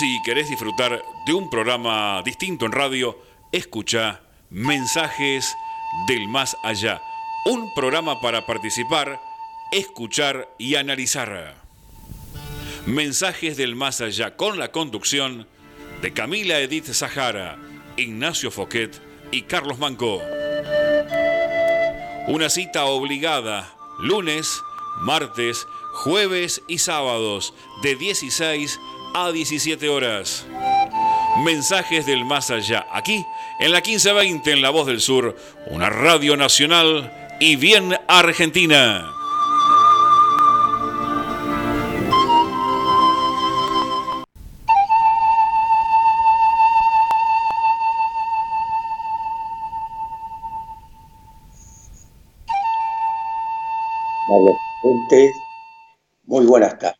Si querés disfrutar de un programa distinto en radio, escucha Mensajes del Más Allá. Un programa para participar, escuchar y analizar. Mensajes del Más Allá con la conducción de Camila Edith Zahara, Ignacio Foquet y Carlos Manco. Una cita obligada, lunes, martes, jueves y sábados, de 16 a 17 horas. Mensajes del más allá, aquí en la 1520 en La Voz del Sur, una radio nacional y bien argentina. muy buenas tardes.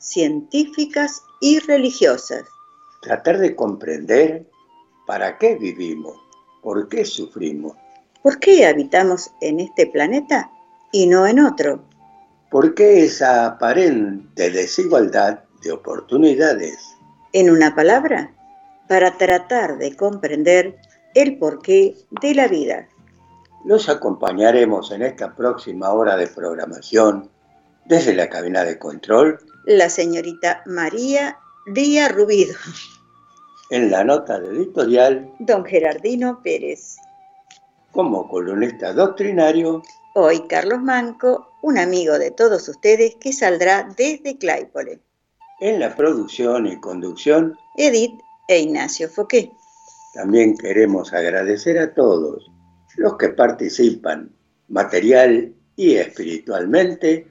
científicas y religiosas. Tratar de comprender para qué vivimos, por qué sufrimos. ¿Por qué habitamos en este planeta y no en otro? ¿Por qué esa aparente desigualdad de oportunidades? En una palabra, para tratar de comprender el porqué de la vida. Los acompañaremos en esta próxima hora de programación desde la cabina de control, la señorita María Díaz Rubido. En la nota de editorial, don Gerardino Pérez. Como columnista doctrinario, hoy Carlos Manco, un amigo de todos ustedes que saldrá desde Claypole. En la producción y conducción, Edith e Ignacio Foqué. También queremos agradecer a todos los que participan material y espiritualmente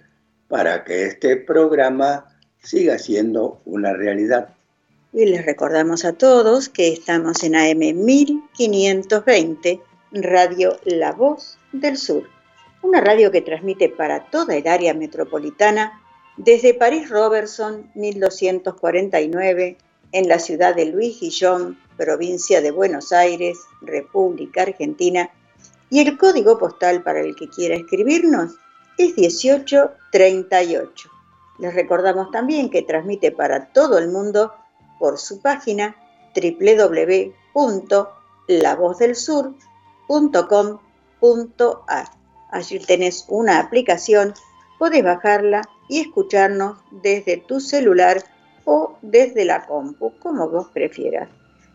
para que este programa siga siendo una realidad. Y les recordamos a todos que estamos en AM 1520, Radio La Voz del Sur, una radio que transmite para toda el área metropolitana desde París Robertson 1249 en la ciudad de Luis Guillón, provincia de Buenos Aires, República Argentina, y el código postal para el que quiera escribirnos es 1838. Les recordamos también que transmite para todo el mundo por su página www.lavozdelsur.com.ar. Allí tenés una aplicación, podés bajarla y escucharnos desde tu celular o desde la compu, como vos prefieras.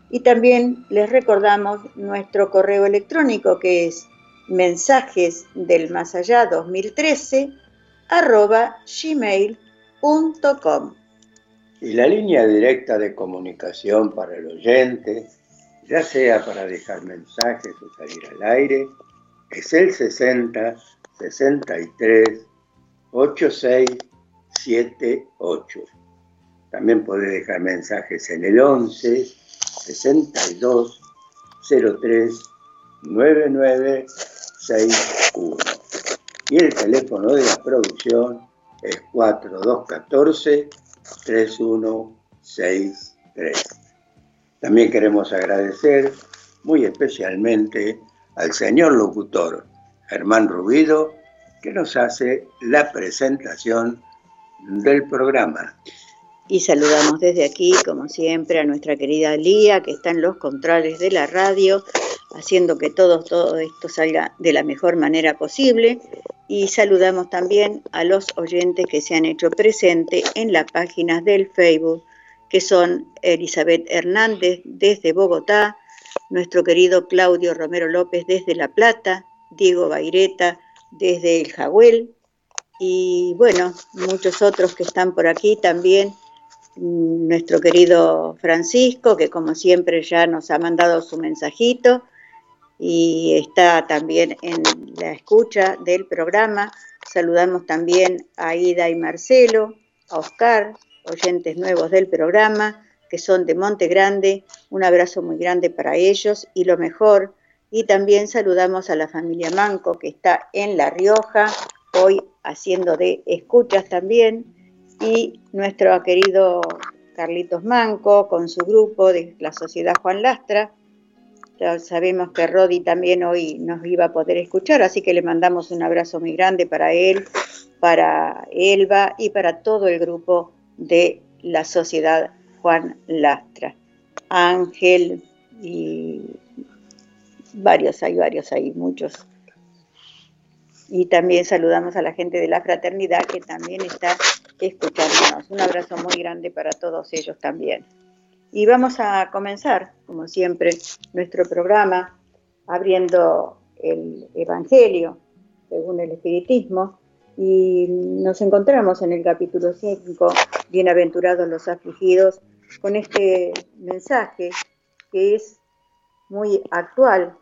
Y también les recordamos nuestro correo electrónico que es mensajes del más allá 2013 arroba gmail.com. Y la línea directa de comunicación para el oyente, ya sea para dejar mensajes o salir al aire, es el 60 63 86 78. También puede dejar mensajes en el 11 62 03 99 61. Y el teléfono de la producción es 4214-3163. También queremos agradecer muy especialmente al señor locutor Germán Rubido, que nos hace la presentación del programa. Y saludamos desde aquí, como siempre, a nuestra querida Lía, que está en los controles de la radio, haciendo que todo, todo esto salga de la mejor manera posible. Y saludamos también a los oyentes que se han hecho presente en las páginas del Facebook, que son Elizabeth Hernández desde Bogotá, nuestro querido Claudio Romero López desde La Plata, Diego Baireta desde El Jagüel, y bueno, muchos otros que están por aquí también. Nuestro querido Francisco, que como siempre ya nos ha mandado su mensajito, y está también en la escucha del programa. Saludamos también a Ida y Marcelo, a Oscar, oyentes nuevos del programa, que son de Monte Grande. Un abrazo muy grande para ellos y lo mejor. Y también saludamos a la familia Manco que está en La Rioja, hoy haciendo de escuchas también. Y nuestro querido Carlitos Manco con su grupo de la Sociedad Juan Lastra. Sabemos que Rodi también hoy nos iba a poder escuchar, así que le mandamos un abrazo muy grande para él, para Elba y para todo el grupo de la Sociedad Juan Lastra. Ángel y varios, hay varios, hay muchos. Y también saludamos a la gente de la fraternidad que también está escuchándonos. Un abrazo muy grande para todos ellos también. Y vamos a comenzar, como siempre, nuestro programa abriendo el Evangelio según el Espiritismo. Y nos encontramos en el capítulo 5, Bienaventurados los afligidos, con este mensaje que es muy actual,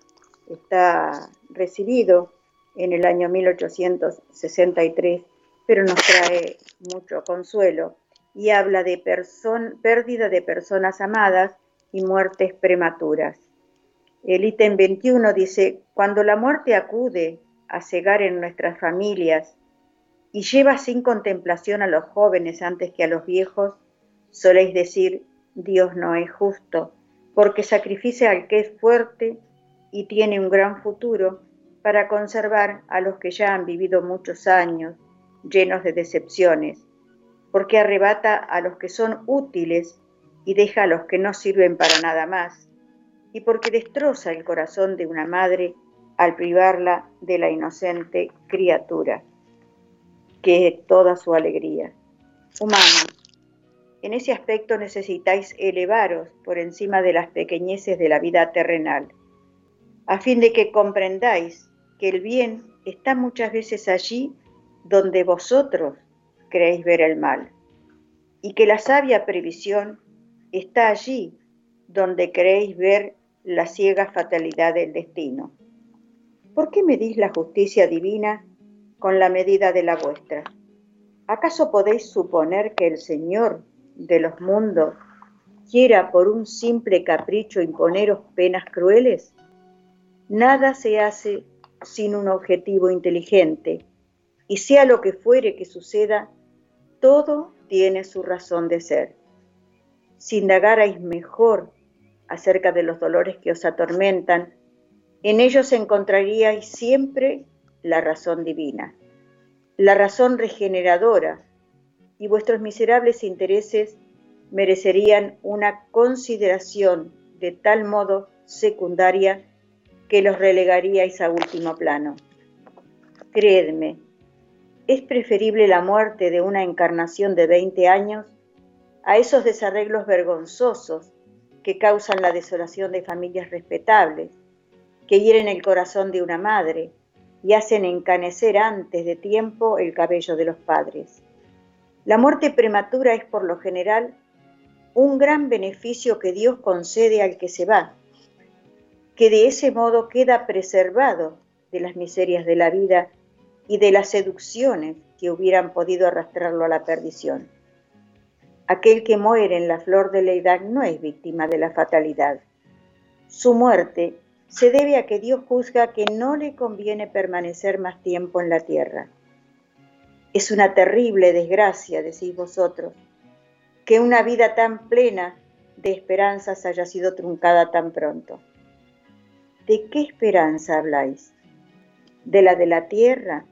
está recibido en el año 1863, pero nos trae mucho consuelo y habla de pérdida de personas amadas y muertes prematuras. El ítem 21 dice, cuando la muerte acude a cegar en nuestras familias y lleva sin contemplación a los jóvenes antes que a los viejos, soléis decir, Dios no es justo, porque sacrifica al que es fuerte y tiene un gran futuro para conservar a los que ya han vivido muchos años llenos de decepciones, porque arrebata a los que son útiles y deja a los que no sirven para nada más, y porque destroza el corazón de una madre al privarla de la inocente criatura, que es toda su alegría. Humano, en ese aspecto necesitáis elevaros por encima de las pequeñeces de la vida terrenal, a fin de que comprendáis que el bien está muchas veces allí donde vosotros creéis ver el mal, y que la sabia previsión está allí donde creéis ver la ciega fatalidad del destino. ¿Por qué medís la justicia divina con la medida de la vuestra? ¿Acaso podéis suponer que el Señor de los mundos quiera por un simple capricho imponeros penas crueles? Nada se hace sin un objetivo inteligente, y sea lo que fuere que suceda, todo tiene su razón de ser. Si indagarais mejor acerca de los dolores que os atormentan, en ellos encontraríais siempre la razón divina, la razón regeneradora, y vuestros miserables intereses merecerían una consideración de tal modo secundaria que los relegaríais a último plano. Creedme, es preferible la muerte de una encarnación de 20 años a esos desarreglos vergonzosos que causan la desolación de familias respetables, que hieren el corazón de una madre y hacen encanecer antes de tiempo el cabello de los padres. La muerte prematura es por lo general un gran beneficio que Dios concede al que se va, que de ese modo queda preservado de las miserias de la vida y de las seducciones que hubieran podido arrastrarlo a la perdición. Aquel que muere en la flor de la edad no es víctima de la fatalidad. Su muerte se debe a que Dios juzga que no le conviene permanecer más tiempo en la tierra. Es una terrible desgracia, decís vosotros, que una vida tan plena de esperanzas haya sido truncada tan pronto. ¿De qué esperanza habláis? ¿De la de la tierra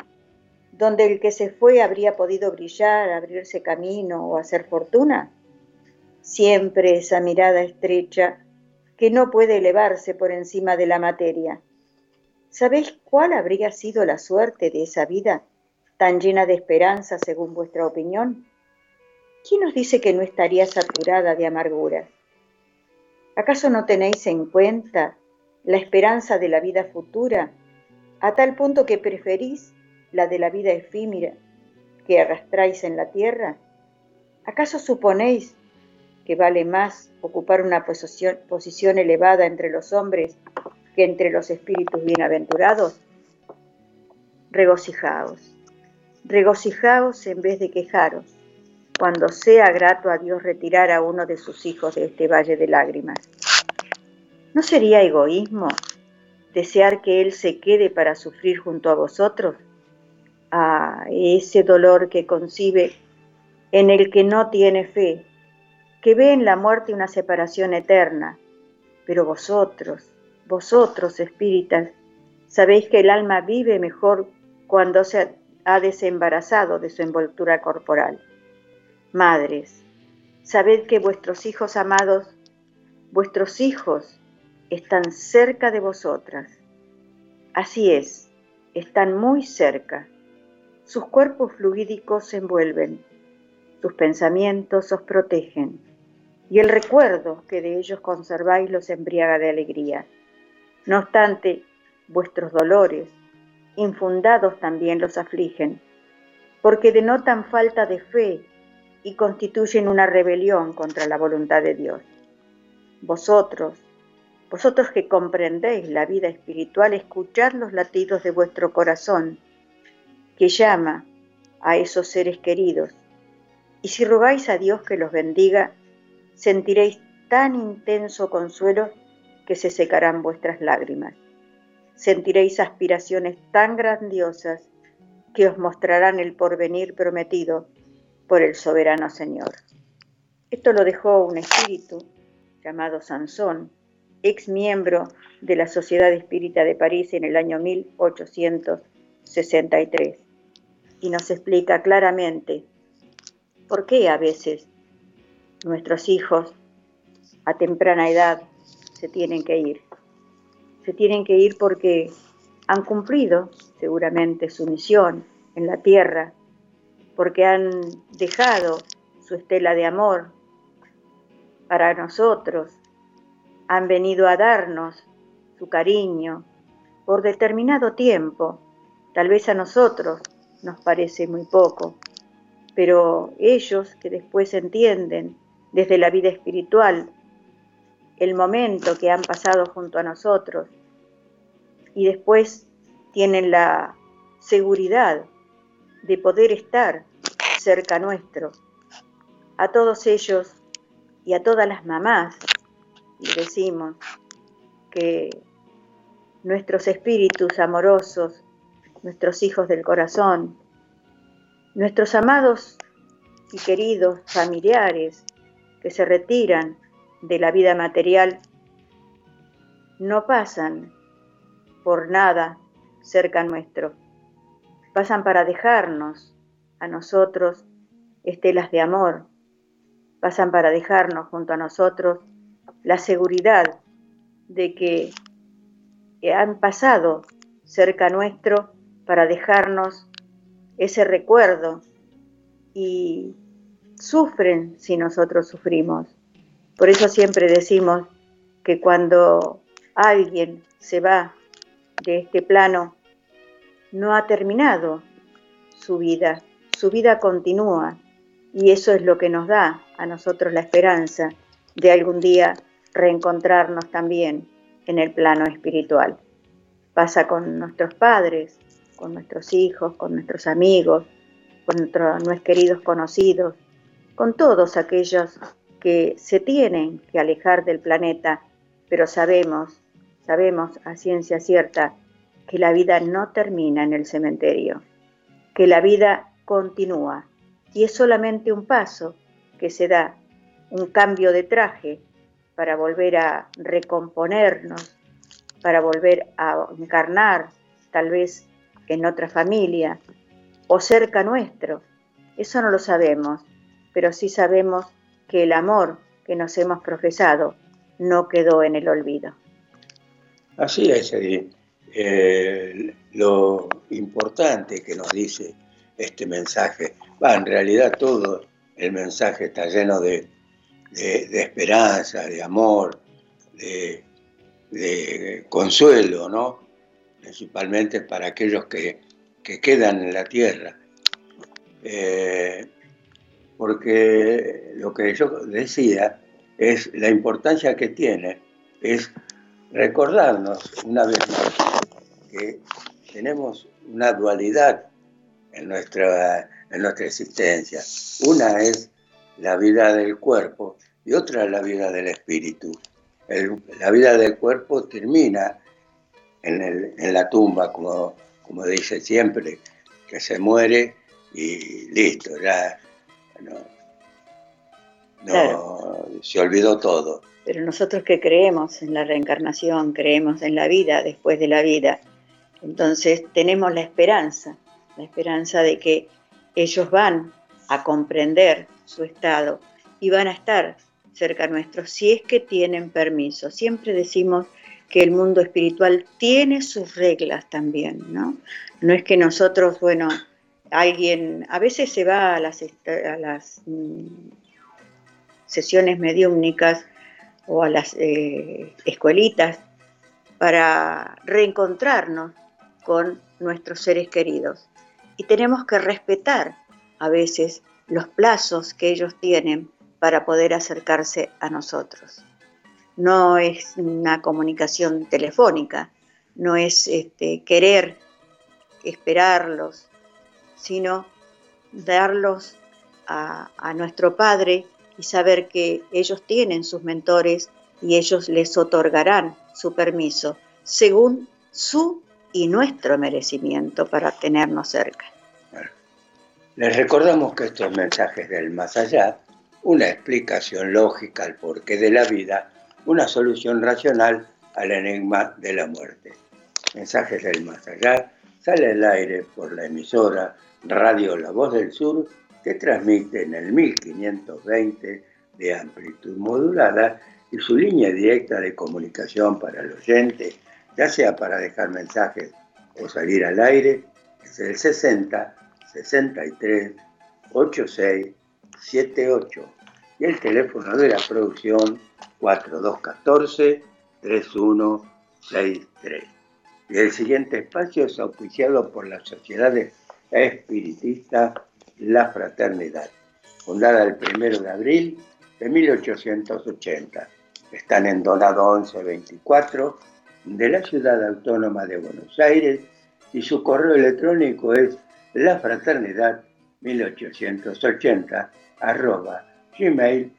donde el que se fue habría podido brillar, abrirse camino o hacer fortuna? Siempre esa mirada estrecha que no puede elevarse por encima de la materia. ¿Sabéis cuál habría sido la suerte de esa vida tan llena de esperanza según vuestra opinión? ¿Quién os dice que no estaría saturada de amargura? ¿Acaso no tenéis en cuenta la esperanza de la vida futura a tal punto que preferís la de la vida efímera que arrastráis en la tierra? ¿Acaso suponéis que vale más ocupar una posición, posición elevada entre los hombres que entre los espíritus bienaventurados? Regocijaos, regocijaos en vez de quejaros, cuando sea grato a Dios retirar a uno de sus hijos de este valle de lágrimas. ¿No sería egoísmo desear que Él se quede para sufrir junto a vosotros? A ese dolor que concibe en el que no tiene fe, que ve en la muerte una separación eterna. Pero vosotros, vosotros espíritas, sabéis que el alma vive mejor cuando se ha desembarazado de su envoltura corporal. Madres, sabed que vuestros hijos amados, vuestros hijos están cerca de vosotras. Así es, están muy cerca sus cuerpos fluídicos se envuelven, sus pensamientos os protegen, y el recuerdo que de ellos conserváis los embriaga de alegría. No obstante, vuestros dolores, infundados también los afligen, porque denotan falta de fe y constituyen una rebelión contra la voluntad de Dios. Vosotros, vosotros que comprendéis la vida espiritual, escuchad los latidos de vuestro corazón que llama a esos seres queridos. Y si rogáis a Dios que los bendiga, sentiréis tan intenso consuelo que se secarán vuestras lágrimas. Sentiréis aspiraciones tan grandiosas que os mostrarán el porvenir prometido por el soberano Señor. Esto lo dejó un espíritu llamado Sansón, ex miembro de la Sociedad Espírita de París en el año 1863 y nos explica claramente por qué a veces nuestros hijos a temprana edad se tienen que ir. Se tienen que ir porque han cumplido seguramente su misión en la tierra, porque han dejado su estela de amor para nosotros, han venido a darnos su cariño por determinado tiempo, tal vez a nosotros nos parece muy poco, pero ellos que después entienden desde la vida espiritual el momento que han pasado junto a nosotros y después tienen la seguridad de poder estar cerca nuestro. A todos ellos y a todas las mamás les decimos que nuestros espíritus amorosos nuestros hijos del corazón, nuestros amados y queridos familiares que se retiran de la vida material, no pasan por nada cerca nuestro, pasan para dejarnos a nosotros estelas de amor, pasan para dejarnos junto a nosotros la seguridad de que han pasado cerca nuestro para dejarnos ese recuerdo y sufren si nosotros sufrimos. Por eso siempre decimos que cuando alguien se va de este plano, no ha terminado su vida, su vida continúa y eso es lo que nos da a nosotros la esperanza de algún día reencontrarnos también en el plano espiritual. Pasa con nuestros padres, con nuestros hijos, con nuestros amigos, con nuestros queridos conocidos, con todos aquellos que se tienen que alejar del planeta, pero sabemos, sabemos a ciencia cierta que la vida no termina en el cementerio, que la vida continúa y es solamente un paso que se da, un cambio de traje para volver a recomponernos, para volver a encarnar tal vez en otra familia o cerca nuestro. Eso no lo sabemos, pero sí sabemos que el amor que nos hemos profesado no quedó en el olvido. Así es, eh, lo importante que nos dice este mensaje, va, en realidad todo el mensaje está lleno de, esperanza, de amor, de, de consuelo, ¿no? Principalmente para aquellos que, quedan en la tierra. Eh, porque lo que yo decía es la importancia que tiene, es recordarnos una vez más que tenemos una dualidad en nuestra en nuestra existencia. Una es la vida del cuerpo y otra es la vida del espíritu. la vida del cuerpo termina en, la tumba, como, como dice siempre, que se muere y listo, ya no, se olvidó todo. Pero nosotros que creemos en la reencarnación, creemos en la vida después de la vida, entonces tenemos la esperanza, la esperanza de que ellos van a comprender su estado y van a estar cerca nuestro si es que tienen permiso. Siempre decimos que el mundo espiritual tiene sus reglas también, ¿no? No es que nosotros, bueno, alguien a veces se va a las, mm, sesiones mediúmnicas o a las eh, escuelitas para reencontrarnos con nuestros seres queridos. Y tenemos que respetar a veces los plazos que ellos tienen para poder acercarse a nosotros. No es una comunicación telefónica, no es este, querer esperarlos, sino darlos a, a nuestro Padre y saber que ellos tienen sus mentores y ellos les otorgarán su permiso según su y nuestro merecimiento para tenernos cerca. Les recordamos que estos mensajes del más allá, una explicación lógica al porqué de la vida, una solución racional al enigma de la muerte. Mensajes del más allá sale al aire por la emisora Radio La Voz del Sur que transmite en el 1520 de amplitud modulada y su línea directa de comunicación para el oyente, ya sea para dejar mensajes o salir al aire, es el 60 63 86 78 y el teléfono de la producción 4214 3163. Y el siguiente espacio es auspiciado por la Sociedad Espiritista La Fraternidad, fundada el 1 de abril de 1880. Están en Donado 1124 de la Ciudad Autónoma de Buenos Aires y su correo electrónico es lafraternidad1880 arroba gmail.com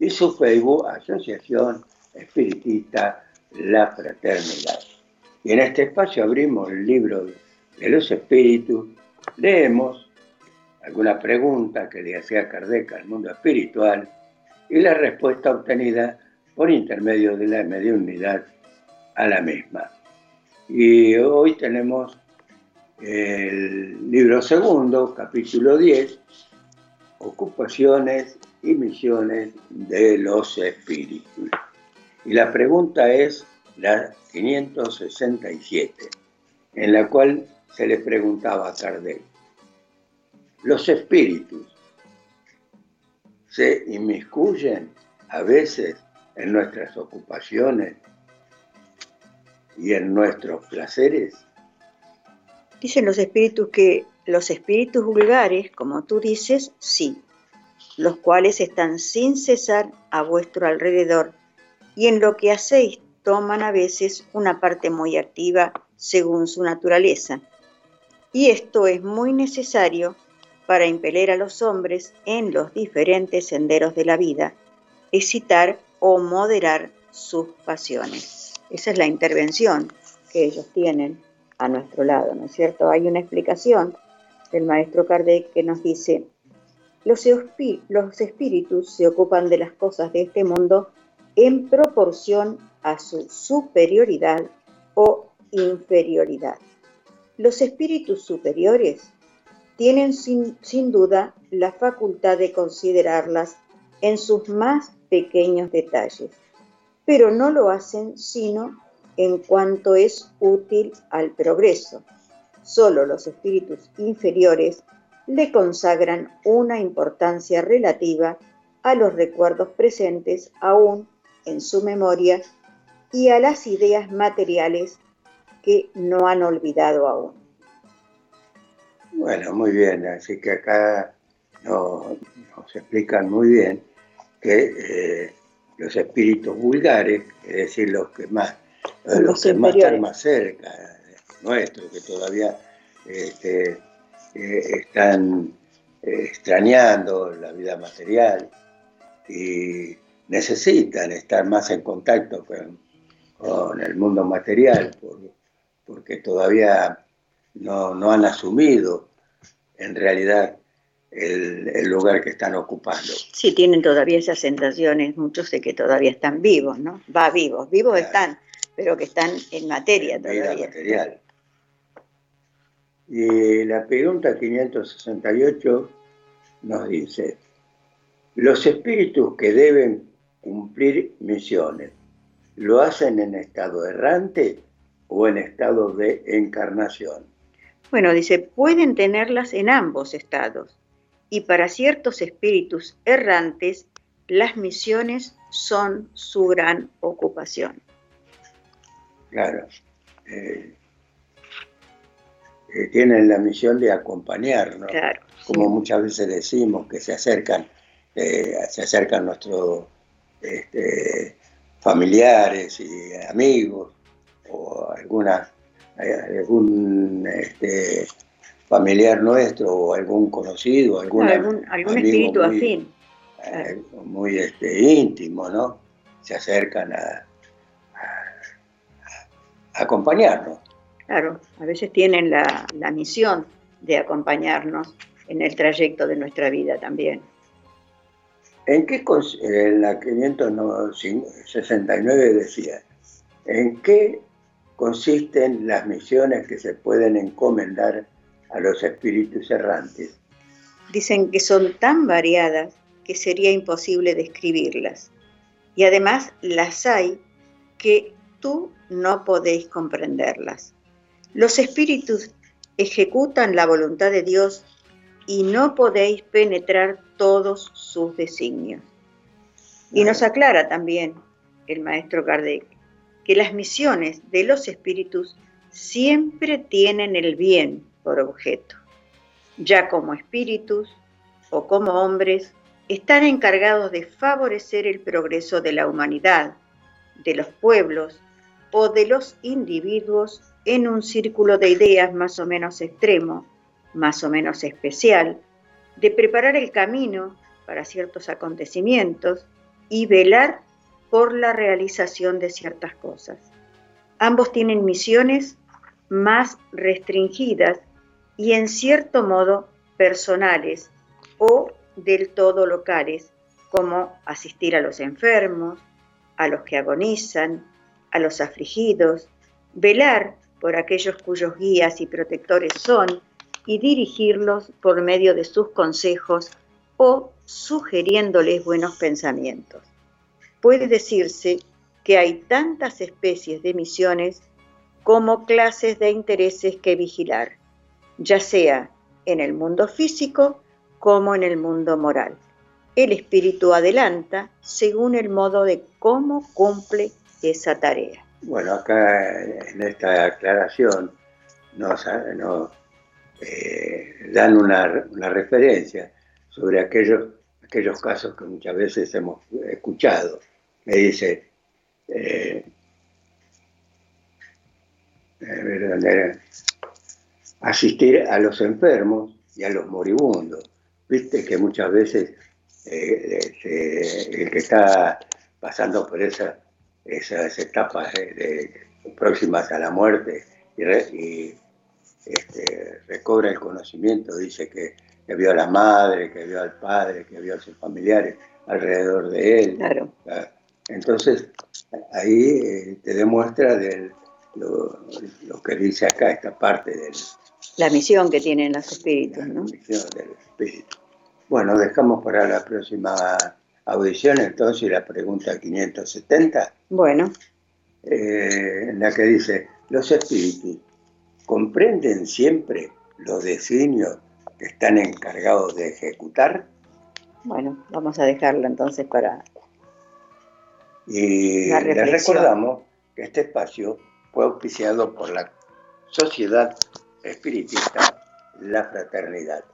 y su Facebook Asociación Espiritista La Fraternidad. Y en este espacio abrimos el libro de los espíritus, leemos alguna pregunta que le hacía Kardec al mundo espiritual y la respuesta obtenida por intermedio de la mediunidad a la misma. Y hoy tenemos el libro segundo, capítulo 10, ocupaciones y misiones de los espíritus. Y la pregunta es la 567, en la cual se le preguntaba a Kardec, ¿los espíritus se inmiscuyen a veces en nuestras ocupaciones y en nuestros placeres? Dicen los espíritus que los espíritus vulgares, como tú dices, sí, los cuales están sin cesar a vuestro alrededor y en lo que hacéis toman a veces una parte muy activa según su naturaleza. Y esto es muy necesario para impeler a los hombres en los diferentes senderos de la vida, excitar o moderar sus pasiones. Esa es la intervención que ellos tienen a nuestro lado, ¿no es cierto? Hay una explicación del maestro Kardec que nos dice, los, espíritus se ocupan de las cosas de este mundo en proporción a su superioridad o inferioridad. Los espíritus superiores tienen sin, sin, duda la facultad de considerarlas en sus más pequeños detalles, pero no lo hacen sino en cuanto es útil al progreso. Solo los espíritus inferiores le consagran una importancia relativa a los recuerdos presentes aún en su memoria y a las ideas materiales que no han olvidado aún. Bueno, muy bien, así que acá nos, explican muy bien que eh, los espíritus vulgares, es decir, los que más los, que más están más cerca nuestro, que todavía este, están extrañando la vida material y necesitan estar más en contacto con, el mundo material, porque todavía no, han asumido en realidad el, lugar que están ocupando. Sí, tienen todavía esas sensaciones, muchos de que todavía están vivos, ¿no? Va vivos, vivos están, pero que están en materia todavía. material. Y la pregunta 568 nos dice, los espíritus que deben cumplir misiones, ¿lo hacen en estado errante o en estado de encarnación? Bueno, dice, pueden tenerlas en ambos estados. Y para ciertos espíritus errantes, las misiones son su gran ocupación. Claro. Eh, eh, tienen la misión de acompañarnos. Claro, como muchas veces decimos, que se acercan, eh, se acercan nuestros este, familiares y amigos o alguna algún este, familiar nuestro o algún conocido, algún, algún, espíritu afín. Eh, muy este, íntimo, ¿no? Se acercan a, acompañarnos. Claro, a veces tienen la, misión de acompañarnos en el trayecto de nuestra vida también. ¿En qué, en la 569 decía, ¿en qué consisten las misiones que se pueden encomendar a los espíritus errantes. Dicen que son tan variadas que sería imposible describirlas. Y además las hay que tú no podéis comprenderlas. Los espíritus ejecutan la voluntad de Dios y no podéis penetrar todos sus designios. Y nos aclara también el maestro Kardec que las misiones de los espíritus siempre tienen el bien por objeto. Ya como espíritus o como hombres, están encargados de favorecer el progreso de la humanidad, de los pueblos o de los individuos en un círculo de ideas más o menos extremo, más o menos especial, de preparar el camino para ciertos acontecimientos y velar por la realización de ciertas cosas. Ambos tienen misiones más restringidas y en cierto modo personales o del todo locales, como asistir a los enfermos, a los que agonizan, a los afligidos, velar por aquellos cuyos guías y protectores son y dirigirlos por medio de sus consejos o sugiriéndoles buenos pensamientos puede decirse que hay tantas especies de misiones como clases de intereses que vigilar, ya sea en el mundo físico como en el mundo moral. El espíritu adelanta según el modo de cómo cumple esa tarea. Bueno, acá en esta aclaración nos, eh, dan una, referencia sobre aquellos, aquellos casos que muchas veces hemos escuchado me dice, eh, asistir a los enfermos y a los moribundos. Viste que muchas veces eh, este, el que está pasando por esas etapas próximas a la muerte y, este, recobra el conocimiento, dice que, que, vio a la madre, que vio al padre, que vio a sus familiares alrededor de él. Claro. Ah, entonces, ahí eh, te demuestra lo, que dice acá, esta parte de La misión que tienen los espíritus, ¿no? La misión del espíritu. Bueno, dejamos para la próxima audición entonces la pregunta 570. Bueno. Eh, en la que dice, los espíritus comprenden siempre los designios que están encargados de ejecutar. Bueno, vamos a dejarlo entonces para y les recordamos que este espacio fue auspiciado por la Sociedad Espiritista La Fraternidad.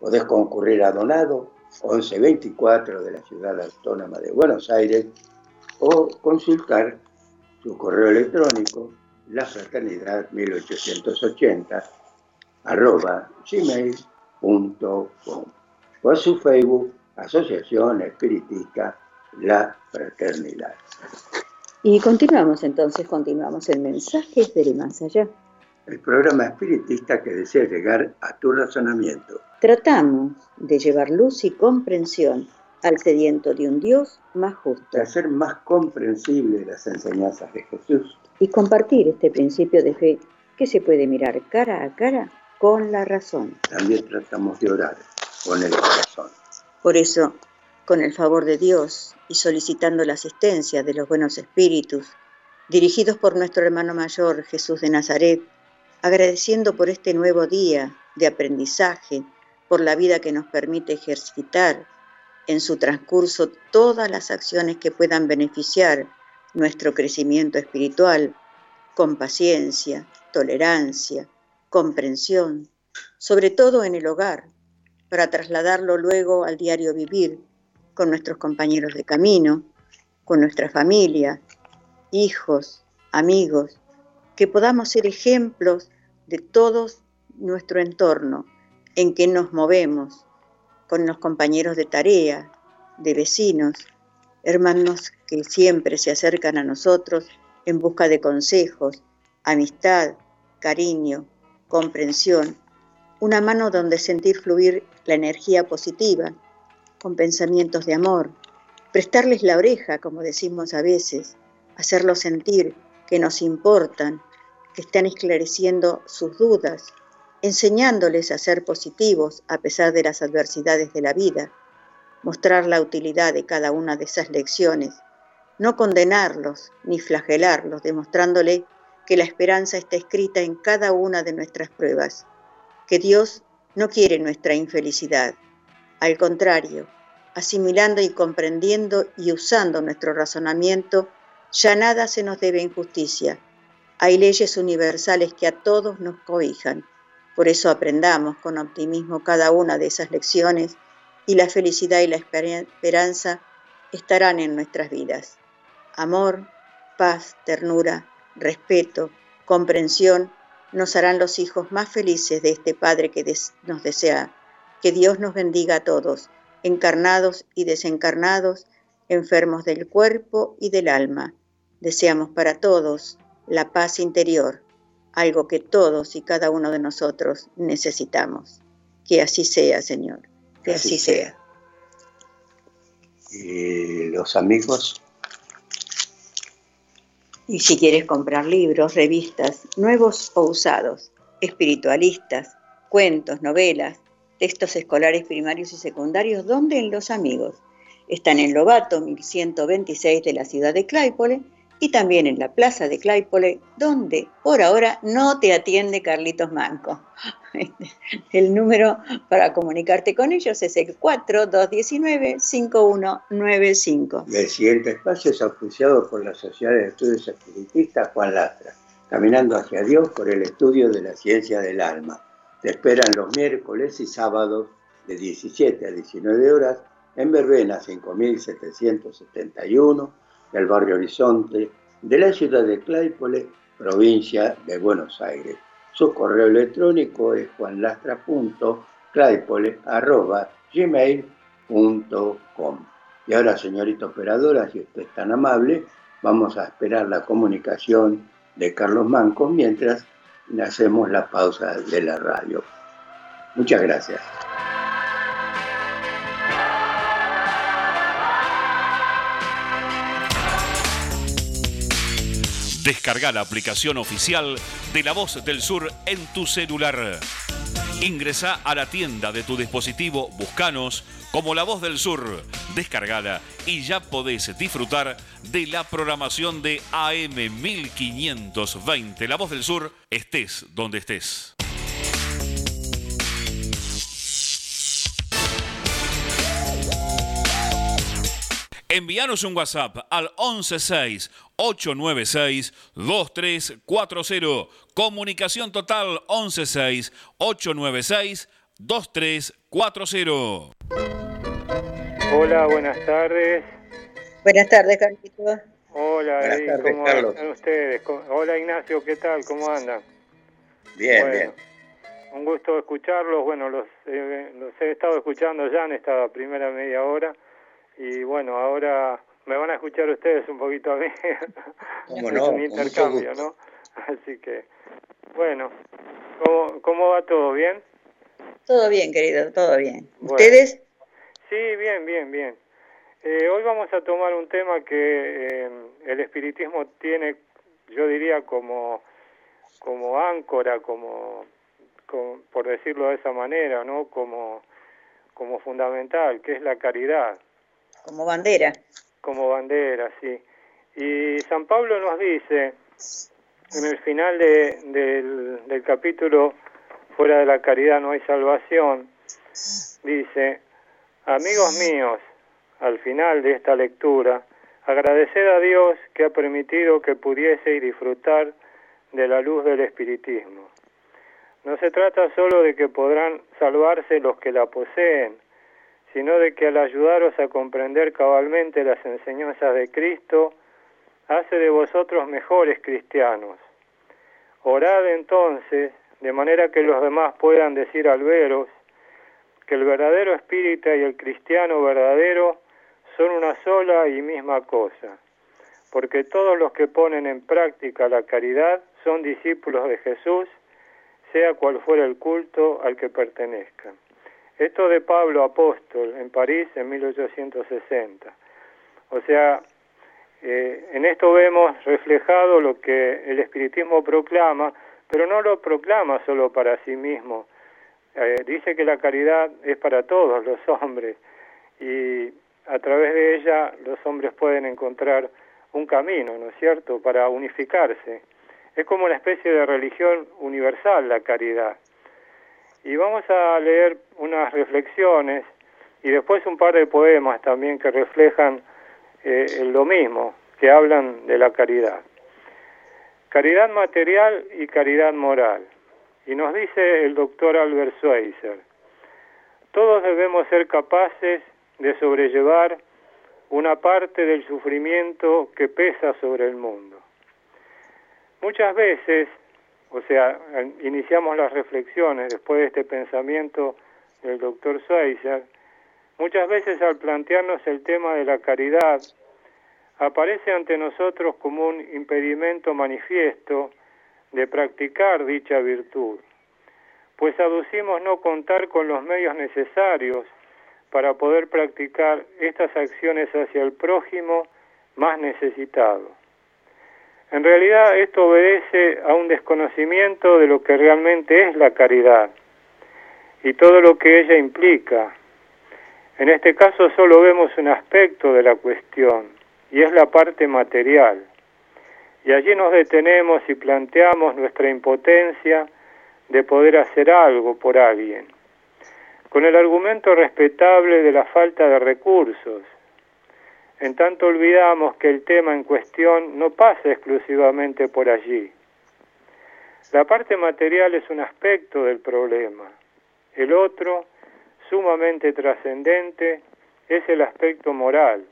Podés concurrir a Donado 1124 de la Ciudad Autónoma de Buenos Aires o consultar su correo electrónico lafraternidad1880 arroba gmail.com o su Facebook Asociación Espiritista La Fraternidad. Y continuamos entonces, continuamos el mensaje del más allá. El programa espiritista que desea llegar a tu razonamiento. Tratamos de llevar luz y comprensión al sediento de un Dios más justo. De hacer más comprensible las enseñanzas de Jesús. Y compartir este principio de fe que se puede mirar cara a cara con la razón. También tratamos de orar con el corazón. Por eso con el favor de Dios y solicitando la asistencia de los buenos espíritus, dirigidos por nuestro hermano mayor Jesús de Nazaret, agradeciendo por este nuevo día de aprendizaje, por la vida que nos permite ejercitar en su transcurso todas las acciones que puedan beneficiar nuestro crecimiento espiritual, con paciencia, tolerancia, comprensión, sobre todo en el hogar, para trasladarlo luego al diario vivir con nuestros compañeros de camino, con nuestra familia, hijos, amigos, que podamos ser ejemplos de todo nuestro entorno en que nos movemos, con los compañeros de tarea, de vecinos, hermanos que siempre se acercan a nosotros en busca de consejos, amistad, cariño, comprensión, una mano donde sentir fluir la energía positiva con pensamientos de amor, prestarles la oreja, como decimos a veces, hacerlos sentir que nos importan, que están esclareciendo sus dudas, enseñándoles a ser positivos a pesar de las adversidades de la vida, mostrar la utilidad de cada una de esas lecciones, no condenarlos ni flagelarlos, demostrándole que la esperanza está escrita en cada una de nuestras pruebas, que Dios no quiere nuestra infelicidad, al contrario, asimilando y comprendiendo y usando nuestro razonamiento, ya nada se nos debe injusticia. Hay leyes universales que a todos nos cobijan. Por eso aprendamos con optimismo cada una de esas lecciones y la felicidad y la esperanza estarán en nuestras vidas. Amor, paz, ternura, respeto, comprensión nos harán los hijos más felices de este Padre que nos desea que Dios nos bendiga a todos, encarnados y desencarnados, enfermos del cuerpo y del alma. Deseamos para todos la paz interior, algo que todos y cada uno de nosotros necesitamos. Que así sea, Señor, que así, sea. Y los amigos. Y si quieres comprar libros, revistas, nuevos o usados, espiritualistas, cuentos, novelas, textos escolares primarios y secundarios, ¿dónde? En Los Amigos. Están en Lobato 1126 de la ciudad de Claypole y también en la plaza de Claypole, donde por ahora no te atiende Carlitos Manco. El número para comunicarte con ellos es el 4219-5195. El siguiente espacio es auspiciado por la Sociedad de Estudios Espiritistas Juan Lastra, caminando hacia Dios por el estudio de la ciencia del alma te esperan los miércoles y sábados de 17 a 19 horas en Verbena 5771 del barrio Horizonte de la ciudad de Claypole, provincia de Buenos Aires. Su correo electrónico es juanlastra.claypole.gmail.com Y ahora, señorita operadora, si usted es tan amable, vamos a esperar la comunicación de Carlos Manco mientras hacemos la pausa de la radio. Muchas gracias. Descarga la aplicación oficial de La Voz del Sur en tu celular. Ingresa a la tienda de tu dispositivo, buscanos como La Voz del Sur, descargala y ya podés disfrutar de la programación de AM 1520 La Voz del Sur, estés donde estés. Envíanos un WhatsApp al 116-896-2340. Comunicación total 116-896-2340. Hola, buenas tardes. Buenas tardes, Carlitos. Hola, ¿cómo Carlos. ustedes? Hola, Ignacio, ¿qué tal? ¿Cómo andan? Bien, bien. un gusto escucharlos. Bueno, los, los he estado escuchando ya en esta primera media hora y bueno, ahora me van a escuchar ustedes un poquito a mí. es un intercambio, ¿no? Así que, bueno, ¿cómo, ¿cómo va todo? ¿Bien? Todo bien, querido, todo bien. ¿Ustedes? Sí, bien, bien, bien. Eh, hoy vamos a tomar un tema que eh, el espiritismo tiene, yo diría, como, como áncora, como, por decirlo de esa manera, ¿no? Como, como fundamental, que es la caridad. Como bandera. Como bandera, sí. Y San Pablo nos dice, en el final de, del, del capítulo, fuera de la caridad no hay salvación, dice, amigos míos, al final de esta lectura, agradecer a Dios que ha permitido que pudiese disfrutar de la luz del espiritismo. No se trata solo de que podrán salvarse los que la poseen, sino de que al ayudaros a comprender cabalmente las enseñanzas de Cristo, hace de vosotros mejores cristianos. Orad entonces, de manera que los demás puedan decir al veros, que el verdadero espírita y el cristiano verdadero son una sola y misma cosa, porque todos los que ponen en práctica la caridad son discípulos de Jesús, sea cual fuera el culto al que pertenezcan. Esto de Pablo Apóstol en París en 1860. O sea, eh, en esto vemos reflejado lo que el espiritismo proclama, pero no lo proclama solo para sí mismo. Eh, dice que la caridad es para todos los hombres y a través de ella los hombres pueden encontrar un camino, ¿no es cierto?, para unificarse. Es como una especie de religión universal la caridad. Y vamos a leer unas reflexiones y después un par de poemas también que reflejan eh, lo mismo, que hablan de la caridad. Caridad material y caridad moral. Y nos dice el doctor Albert Schweitzer, todos debemos ser capaces de sobrellevar una parte del sufrimiento que pesa sobre el mundo. Muchas veces, o sea, iniciamos las reflexiones después de este pensamiento del doctor Schweitzer, muchas veces al plantearnos el tema de la caridad, aparece ante nosotros como un impedimento manifiesto de practicar dicha virtud, pues aducimos no contar con los medios necesarios para poder practicar estas acciones hacia el prójimo más necesitado. En realidad esto obedece a un desconocimiento de lo que realmente es la caridad y todo lo que ella implica. En este caso solo vemos un aspecto de la cuestión y es la parte material. Y allí nos detenemos y planteamos nuestra impotencia de poder hacer algo por alguien con el argumento respetable de la falta de recursos. En tanto olvidamos que el tema en cuestión no pasa exclusivamente por allí. La parte material es un aspecto del problema. El otro, sumamente trascendente, es el aspecto moral.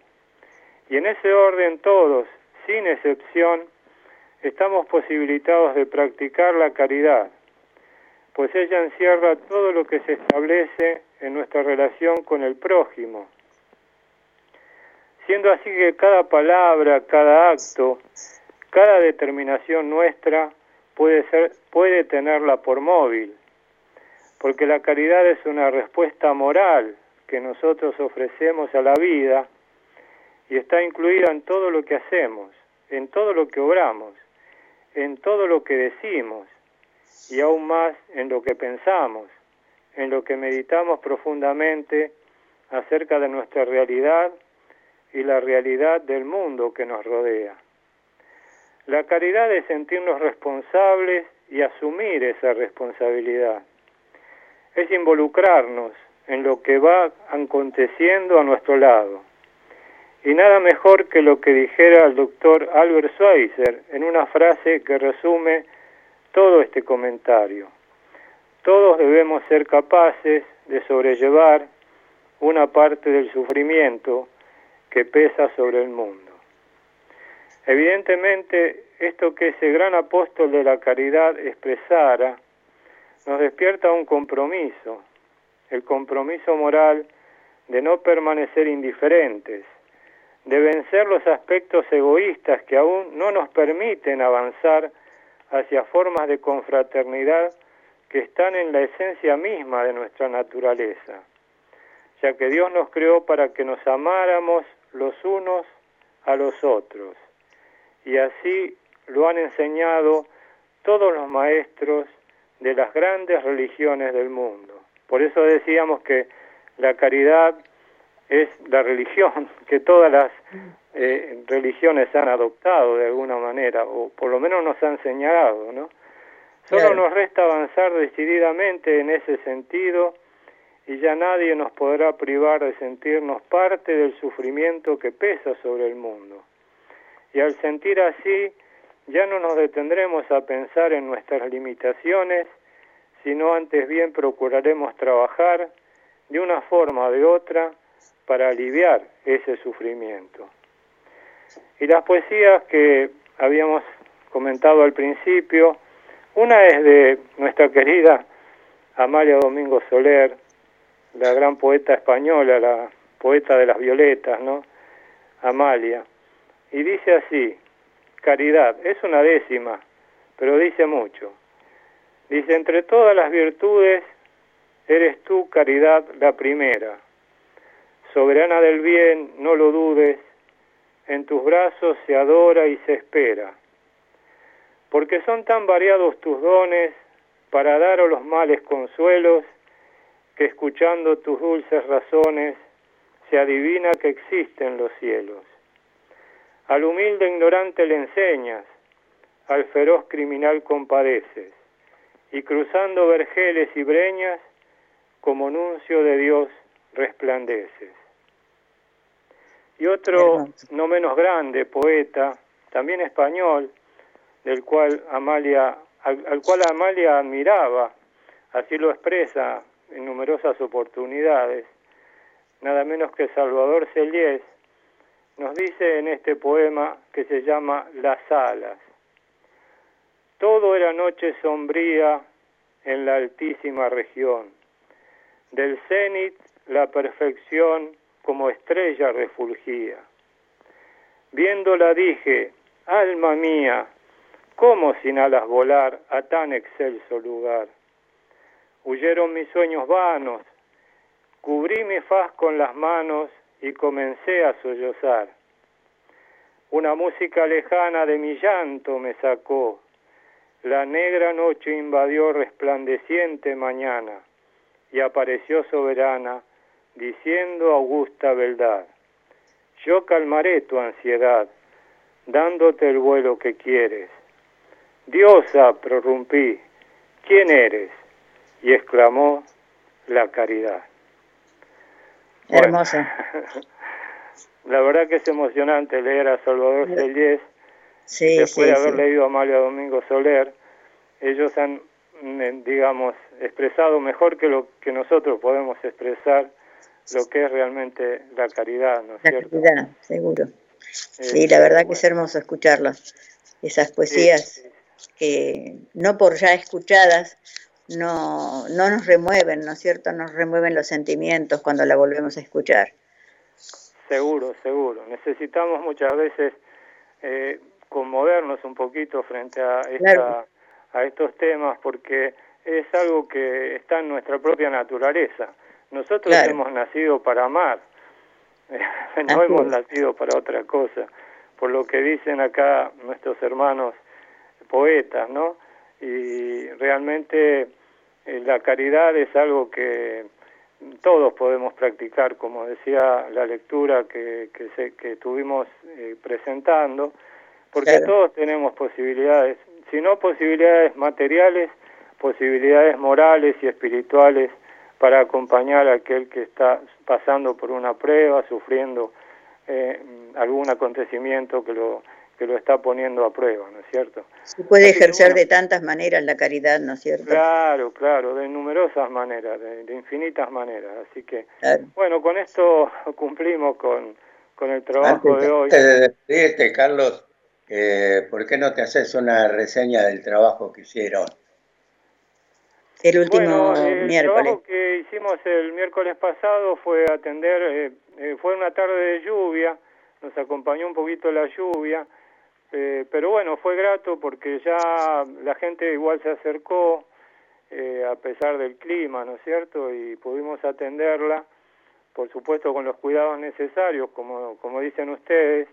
Y en ese orden todos, sin excepción, estamos posibilitados de practicar la caridad, pues ella encierra todo lo que se establece en nuestra relación con el prójimo. Siendo así que cada palabra, cada acto, cada determinación nuestra puede ser puede tenerla por móvil, porque la caridad es una respuesta moral que nosotros ofrecemos a la vida y está incluida en todo lo que hacemos, en todo lo que obramos, en todo lo que decimos, y aún más en lo que pensamos, en lo que meditamos profundamente acerca de nuestra realidad y la realidad del mundo que nos rodea. La caridad es sentirnos responsables y asumir esa responsabilidad. Es involucrarnos en lo que va aconteciendo a nuestro lado. Y nada mejor que lo que dijera el doctor Albert Schweitzer en una frase que resume todo este comentario. Todos debemos ser capaces de sobrellevar una parte del sufrimiento que pesa sobre el mundo. Evidentemente, esto que ese gran apóstol de la caridad expresara nos despierta un compromiso, el compromiso moral de no permanecer indiferentes, de vencer los aspectos egoístas que aún no nos permiten avanzar hacia formas de confraternidad que están en la esencia misma de nuestra naturaleza, ya que Dios nos creó para que nos amáramos los unos a los otros, y así lo han enseñado todos los maestros de las grandes religiones del mundo. Por eso decíamos que la caridad es la religión que todas las eh, religiones han adoptado de alguna manera, o por lo menos nos han señalado, ¿no? Solo nos resta avanzar decididamente en ese sentido y ya nadie nos podrá privar de sentirnos parte del sufrimiento que pesa sobre el mundo. Y al sentir así, ya no nos detendremos a pensar en nuestras limitaciones, sino antes bien procuraremos trabajar de una forma o de otra para aliviar ese sufrimiento. Y las poesías que habíamos comentado al principio, una es de nuestra querida Amalia Domingo Soler, la gran poeta española, la poeta de las violetas, ¿no? Amalia. Y dice así, caridad, es una décima, pero dice mucho. Dice, entre todas las virtudes, eres tú, caridad, la primera soberana del bien, no lo dudes, en tus brazos se adora y se espera. Porque son tan variados tus dones para dar a los males consuelos, que escuchando tus dulces razones se adivina que existen los cielos. Al humilde ignorante le enseñas, al feroz criminal compadeces, y cruzando vergeles y breñas, como nuncio de Dios resplandeces. Y otro no menos grande poeta, también español, del cual Amalia, al, cual Amalia admiraba, así lo expresa en numerosas oportunidades, nada menos que Salvador Celiés, nos dice en este poema que se llama Las alas. Todo era noche sombría en la altísima región. Del cenit la perfección como estrella refulgía. Viéndola dije, alma mía, ¿cómo sin alas volar a tan excelso lugar? Huyeron mis sueños vanos, cubrí mi faz con las manos y comencé a sollozar. Una música lejana de mi llanto me sacó, la negra noche invadió resplandeciente mañana y apareció soberana diciendo augusta verdad, yo calmaré tu ansiedad, dándote el vuelo que quieres. Diosa, prorrumpí, ¿quién eres? Y exclamó la caridad. Hermoso. la verdad que es emocionante leer a Salvador Celiés. Sí, después de haber leído a Amalia Domingo Soler, ellos han, mm, digamos, expresado mejor que lo que nosotros podemos expresar lo que es realmente la caridad, ¿no es la caridad, seguro. Sí, la verdad que es hermoso escucharlas, esas poesías que no por ya escuchadas no, no nos remueven, ¿no es cierto? Nos remueven los sentimientos cuando la volvemos a escuchar. Seguro, seguro. Necesitamos muchas veces eh, conmovernos un poquito frente a, esta, a estos temas porque es algo que está en nuestra propia naturaleza nosotros hemos nacido para amar, no hemos nacido para otra cosa, por lo que dicen acá nuestros hermanos poetas, ¿no? Y realmente eh, la caridad es algo que todos podemos practicar, como decía la lectura que, que, se, que estuvimos eh, presentando, porque todos tenemos posibilidades, si no posibilidades materiales, posibilidades morales y espirituales para acompañar a aquel que está pasando por una prueba, sufriendo eh, algún acontecimiento que lo, que lo está poniendo a prueba, ¿no es cierto? Se puede ejercer de tantas maneras la caridad, ¿no es cierto? Claro, claro, de numerosas maneras, de, infinitas maneras. Así que, bueno, con esto cumplimos con, con el trabajo de hoy. Antes de Carlos, eh, ¿por qué no te haces una reseña del trabajo que hicieron? el último el miércoles. trabajo que hicimos el miércoles pasado fue atender, eh, eh, fue una tarde de lluvia, nos acompañó un poquito la lluvia, eh, pero bueno, fue grato porque ya la gente igual se acercó a pesar del clima, ¿no es cierto? Y pudimos atenderla, por supuesto con los cuidados necesarios, como, como dicen ustedes,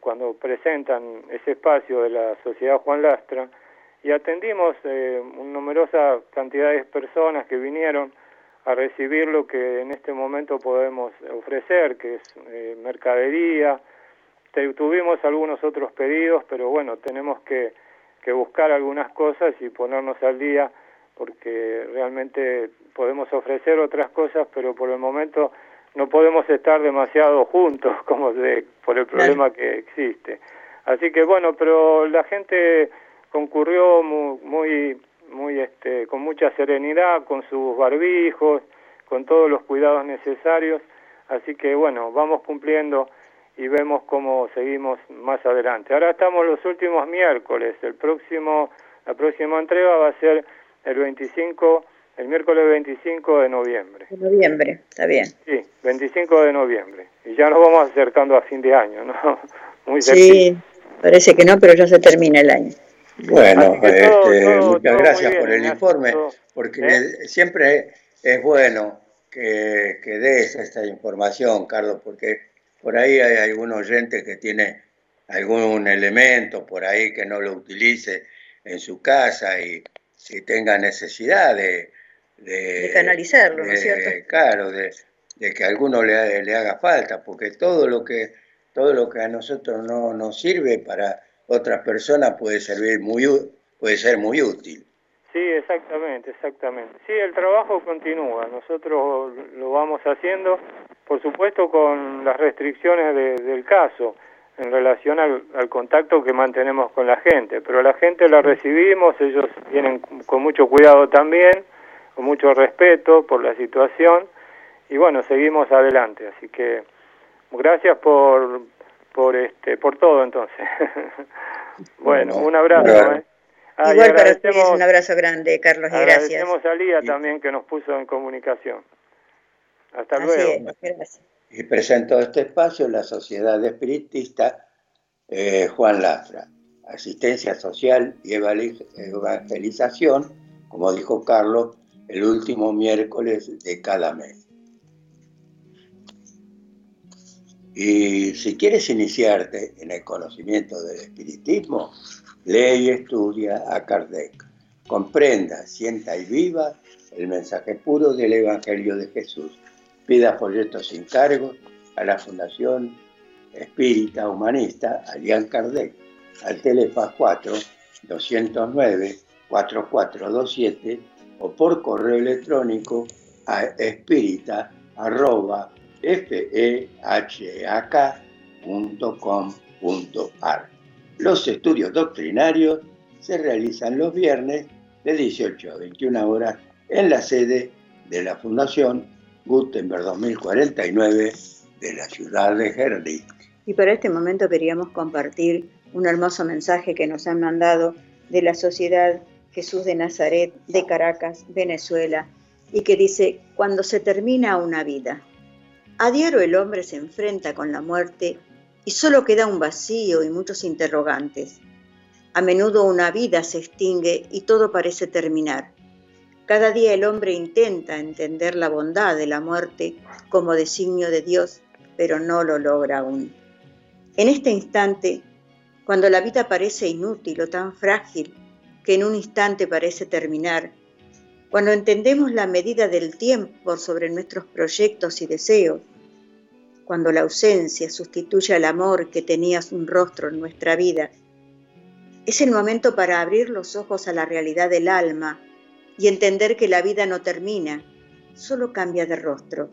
cuando presentan ese espacio de la Sociedad Juan Lastra, y atendimos eh, una numerosa cantidad de personas que vinieron a recibir lo que en este momento podemos ofrecer, que es eh, mercadería. Tuvimos algunos otros pedidos, pero bueno, tenemos que, que buscar algunas cosas y ponernos al día porque realmente podemos ofrecer otras cosas, pero por el momento no podemos estar demasiado juntos como de, por el problema que existe. Así que bueno, pero la gente concurrió muy, muy, este, con mucha serenidad, con sus barbijos, con todos los cuidados necesarios, así que bueno, vamos cumpliendo y vemos cómo seguimos más adelante. Ahora estamos los últimos miércoles, el próximo, la próxima entrega va a ser el 25, el miércoles 25 de noviembre. De noviembre, está bien. Sí, 25 de noviembre. Y ya nos vamos acercando a fin de año, ¿no? Muy Sí, parece que no, pero ya se termina el año. Bueno, este, muchas gracias por el informe, porque ¿eh? siempre es bueno que, que, des esta información, Carlos, porque por ahí hay algún oyente que tiene algún elemento por ahí que no lo utilice en su casa y si tenga necesidad de... De, canalizarlo, ¿no es cierto? Claro, de, que a alguno le, le haga falta, porque todo lo que, todo lo que a nosotros no nos sirve para otras personas puede servir muy puede ser muy útil. Sí, exactamente, exactamente. Sí, el trabajo continúa. Nosotros lo vamos haciendo, por supuesto, con las restricciones del caso en relación al, al, contacto que mantenemos con la gente. Pero la gente la recibimos, ellos vienen con mucho cuidado también, con mucho respeto por la situación y bueno, seguimos adelante. Así que gracias por, por este por todo entonces. bueno, un abrazo. ¿eh? Ah, Igual para ustedes un abrazo grande, Carlos, y gracias. Agradecemos a Lía también que nos puso en comunicación. Hasta luego. Y presento este espacio la Sociedad Espiritista eh, Juan Lafra, Asistencia Social y Evangelización, como dijo Carlos, el último miércoles de cada mes. Y si quieres iniciarte en el conocimiento del espiritismo, lee y estudia a Kardec. Comprenda, sienta y viva el mensaje puro del Evangelio de Jesús. Pida folletos sin cargo a la Fundación Espírita Humanista Alian Kardec al teléfono 4 209 4427 o por correo electrónico a espírita. Los estudios doctrinarios se realizan los viernes de 18 a 21 horas en la sede de la Fundación Gutenberg 2049 de la ciudad de Herlick. Y para este momento queríamos compartir un hermoso mensaje que nos han mandado de la Sociedad Jesús de Nazaret de Caracas, Venezuela, y que dice, cuando se termina una vida, a diario el hombre se enfrenta con la muerte y solo queda un vacío y muchos interrogantes. A menudo una vida se extingue y todo parece terminar. Cada día el hombre intenta entender la bondad de la muerte como designio de Dios, pero no lo logra aún. En este instante, cuando la vida parece inútil o tan frágil que en un instante parece terminar, cuando entendemos la medida del tiempo sobre nuestros proyectos y deseos, cuando la ausencia sustituye al amor que tenías un rostro en nuestra vida, es el momento para abrir los ojos a la realidad del alma y entender que la vida no termina, solo cambia de rostro.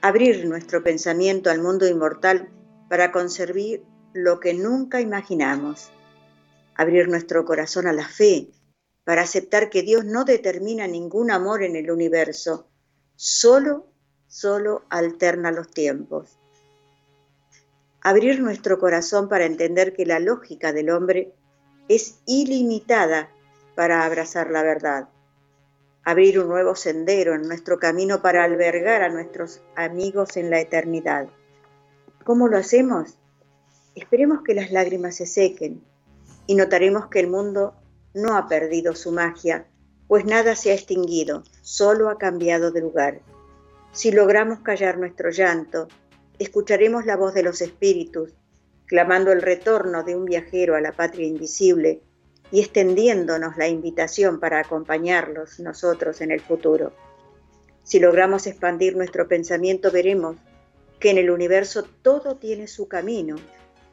Abrir nuestro pensamiento al mundo inmortal para conservar lo que nunca imaginamos. Abrir nuestro corazón a la fe para aceptar que Dios no determina ningún amor en el universo, solo, solo alterna los tiempos. Abrir nuestro corazón para entender que la lógica del hombre es ilimitada para abrazar la verdad, abrir un nuevo sendero en nuestro camino para albergar a nuestros amigos en la eternidad. ¿Cómo lo hacemos? Esperemos que las lágrimas se sequen y notaremos que el mundo no ha perdido su magia, pues nada se ha extinguido, solo ha cambiado de lugar. Si logramos callar nuestro llanto, escucharemos la voz de los espíritus, clamando el retorno de un viajero a la patria invisible y extendiéndonos la invitación para acompañarlos nosotros en el futuro. Si logramos expandir nuestro pensamiento, veremos que en el universo todo tiene su camino,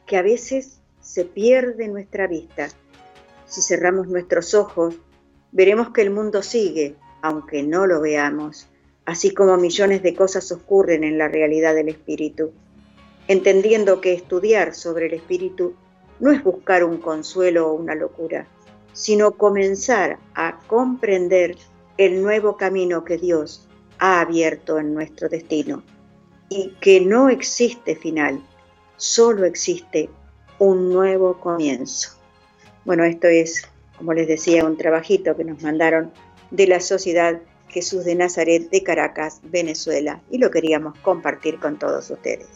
que a veces se pierde nuestra vista. Si cerramos nuestros ojos, veremos que el mundo sigue, aunque no lo veamos, así como millones de cosas ocurren en la realidad del espíritu, entendiendo que estudiar sobre el espíritu no es buscar un consuelo o una locura, sino comenzar a comprender el nuevo camino que Dios ha abierto en nuestro destino y que no existe final, solo existe un nuevo comienzo. Bueno, esto es, como les decía, un trabajito que nos mandaron de la Sociedad Jesús de Nazaret de Caracas, Venezuela, y lo queríamos compartir con todos ustedes.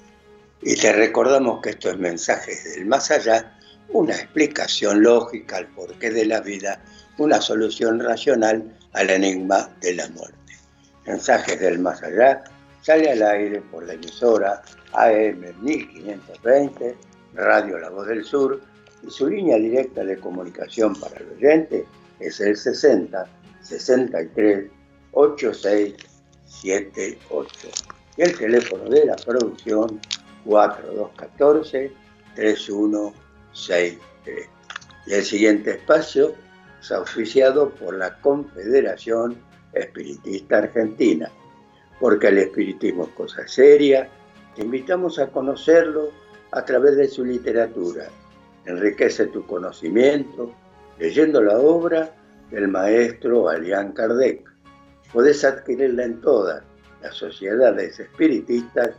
Y te recordamos que esto es Mensajes del Más Allá, una explicación lógica al porqué de la vida, una solución racional al enigma de la muerte. Mensajes del Más Allá sale al aire por la emisora AM 1520, Radio La Voz del Sur, y su línea directa de comunicación para el oyente es el 60 63 8678 y el teléfono de la producción 4214 3163. Y el siguiente espacio es auspiciado por la Confederación Espiritista Argentina, porque el espiritismo es cosa seria, te invitamos a conocerlo a través de su literatura. Enriquece tu conocimiento leyendo la obra del maestro Alián Kardec podés adquirirla en todas las sociedades espiritistas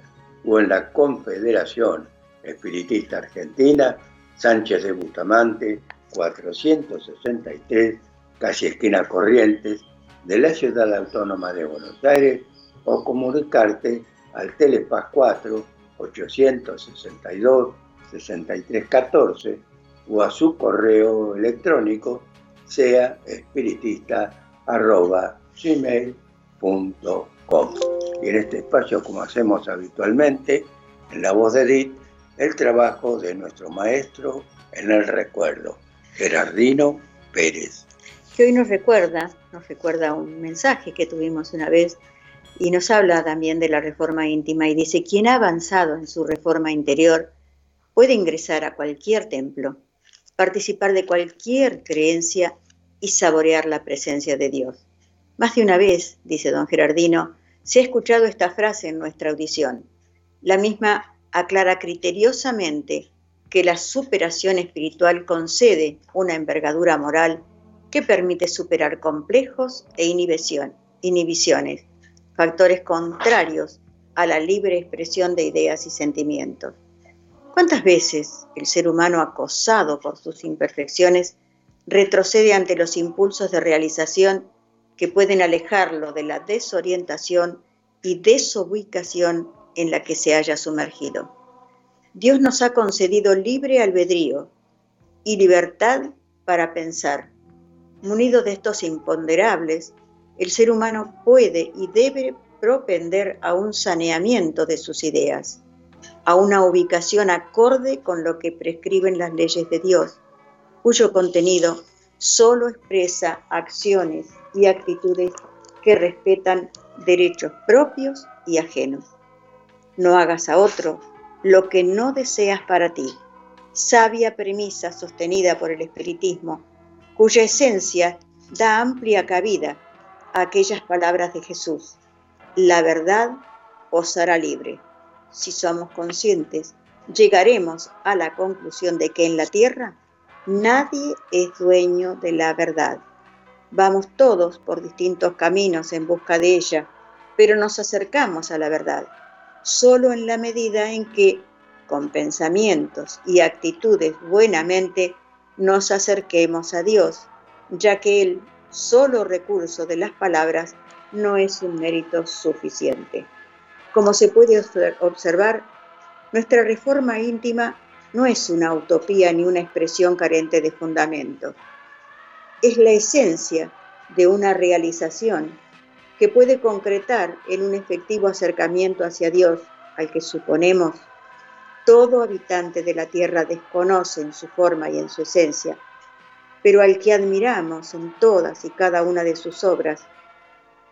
o en la Confederación Espiritista Argentina, Sánchez de Bustamante, 463, casi esquina Corrientes, de la Ciudad Autónoma de Buenos Aires, o comunicarte al Telepaz 4 862 6314 o a su correo electrónico sea espiritista gmail.com. Y en este espacio, como hacemos habitualmente, en la voz de Edith, el trabajo de nuestro maestro en el recuerdo, Gerardino Pérez. Que hoy nos recuerda, nos recuerda un mensaje que tuvimos una vez y nos habla también de la reforma íntima y dice, quien ha avanzado en su reforma interior puede ingresar a cualquier templo, participar de cualquier creencia y saborear la presencia de Dios. Más de una vez, dice don Gerardino, se ha escuchado esta frase en nuestra audición. La misma aclara criteriosamente que la superación espiritual concede una envergadura moral que permite superar complejos e inhibiciones, factores contrarios a la libre expresión de ideas y sentimientos. ¿Cuántas veces el ser humano acosado por sus imperfecciones retrocede ante los impulsos de realización que pueden alejarlo de la desorientación y desubicación en la que se haya sumergido. Dios nos ha concedido libre albedrío y libertad para pensar. Munido de estos imponderables, el ser humano puede y debe propender a un saneamiento de sus ideas, a una ubicación acorde con lo que prescriben las leyes de Dios, cuyo contenido solo expresa acciones y actitudes que respetan derechos propios y ajenos. No hagas a otro lo que no deseas para ti. Sabia premisa sostenida por el espiritismo, cuya esencia da amplia cabida a aquellas palabras de Jesús. La verdad os hará libre. Si somos conscientes, llegaremos a la conclusión de que en la tierra nadie es dueño de la verdad Vamos todos por distintos caminos en busca de ella, pero nos acercamos a la verdad, solo en la medida en que, con pensamientos y actitudes buenamente, nos acerquemos a Dios ya que el solo recurso de las palabras no es un mérito suficiente. Como se puede observar, nuestra reforma íntima no es una utopía ni una expresión carente de fundamento. Es la esencia de una realización que puede concretar en un efectivo acercamiento hacia Dios, al que suponemos todo habitante de la tierra desconoce en su forma y en su esencia, pero al que admiramos en todas y cada una de sus obras,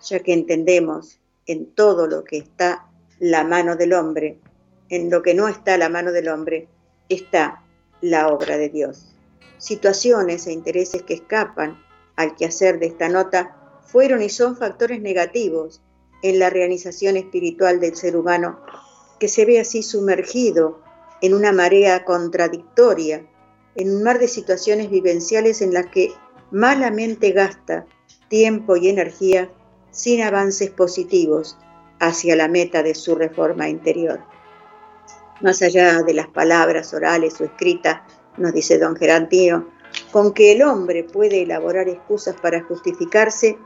ya que entendemos en todo lo que está la mano del hombre, en lo que no está la mano del hombre, está la obra de Dios. Situaciones e intereses que escapan al quehacer de esta nota fueron y son factores negativos en la realización espiritual del ser humano, que se ve así sumergido en una marea contradictoria, en un mar de situaciones vivenciales en las que malamente gasta tiempo y energía sin avances positivos hacia la meta de su reforma interior. Más allá de las palabras orales o escritas, nos dice don Gerantino, con que el hombre puede elaborar excusas para justificarse,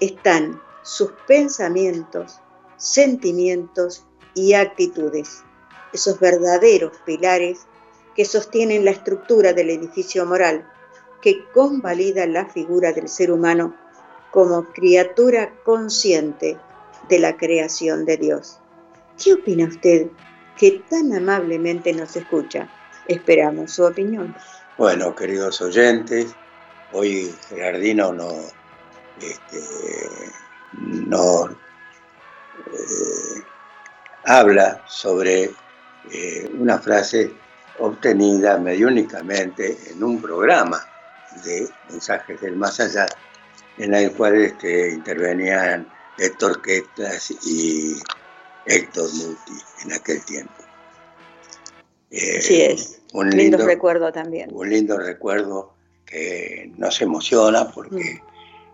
están sus pensamientos, sentimientos y actitudes, esos verdaderos pilares que sostienen la estructura del edificio moral, que convalida la figura del ser humano como criatura consciente de la creación de Dios. ¿Qué opina usted que tan amablemente nos escucha? Esperamos su opinión. Bueno, queridos oyentes, hoy Gerardino no, este, no eh, habla sobre eh, una frase obtenida mediúnicamente en un programa de mensajes del más allá, en el cual este, intervenían Héctor Quetlas y Héctor Muti en aquel tiempo. Eh, sí es. Un lindo, recuerdo también. Un lindo recuerdo que nos emociona porque mm.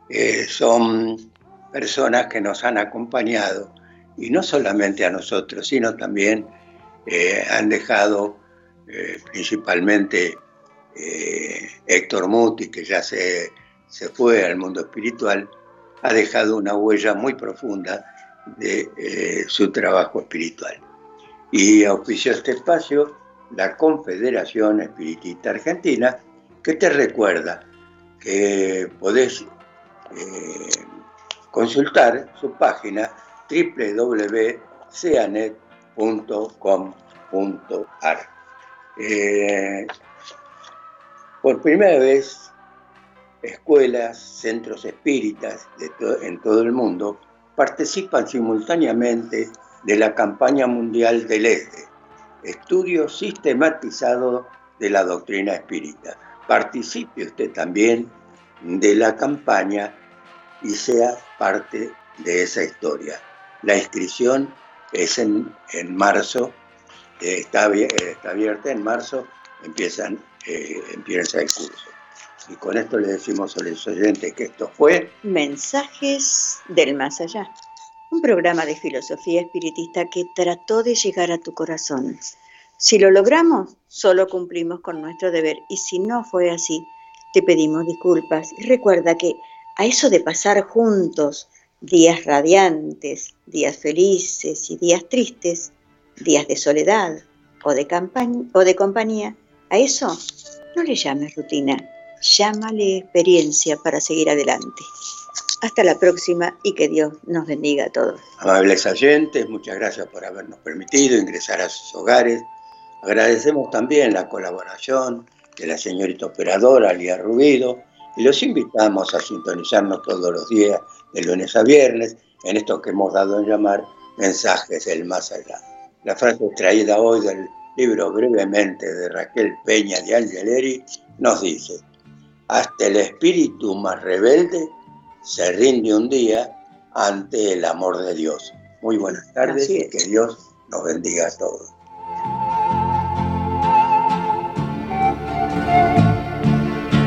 Eh, son personas que nos han acompañado y no solamente a nosotros, sino también eh, han dejado eh, principalmente Héctor Muti, que ya se, se, fue al mundo espiritual, ha dejado una huella muy profunda de su trabajo espiritual. Y auspició este espacio la Confederación Espiritista Argentina, que te recuerda que podés eh, consultar su página www.ceanet.com.ar. Eh, por primera vez, escuelas, centros espíritas en todo el mundo participan simultáneamente de la campaña mundial del Este, estudio sistematizado de la doctrina espírita. Participe usted también de la campaña y sea parte de esa historia. La inscripción es en, marzo, eh, está, está, abierta en marzo, empiezan, eh, empieza el curso. Y con esto le decimos a los oyentes que esto fue Mensajes del Más Allá, un programa de filosofía espiritista que trató de llegar a tu corazón. Si lo logramos, solo cumplimos con nuestro deber y si no fue así, te pedimos disculpas y recuerda que a eso de pasar juntos días radiantes, días felices y días tristes, días de soledad o de, o de compañía, a eso no le llames rutina, llámale experiencia para seguir adelante. Hasta la próxima y que Dios nos bendiga a todos. Amables oyentes, muchas gracias por habernos permitido ingresar a sus hogares. Agradecemos también la colaboración de la señorita operadora Lía Rubido y los invitamos a sintonizarnos todos los días, de lunes a viernes, en esto que hemos dado en llamar Mensajes del Más Allá. La frase extraída hoy del libro brevemente de Raquel Peña de Angeleri nos dice, hasta el espíritu más rebelde se rinde un día ante el amor de Dios. Muy buenas tardes y que Dios nos bendiga a todos.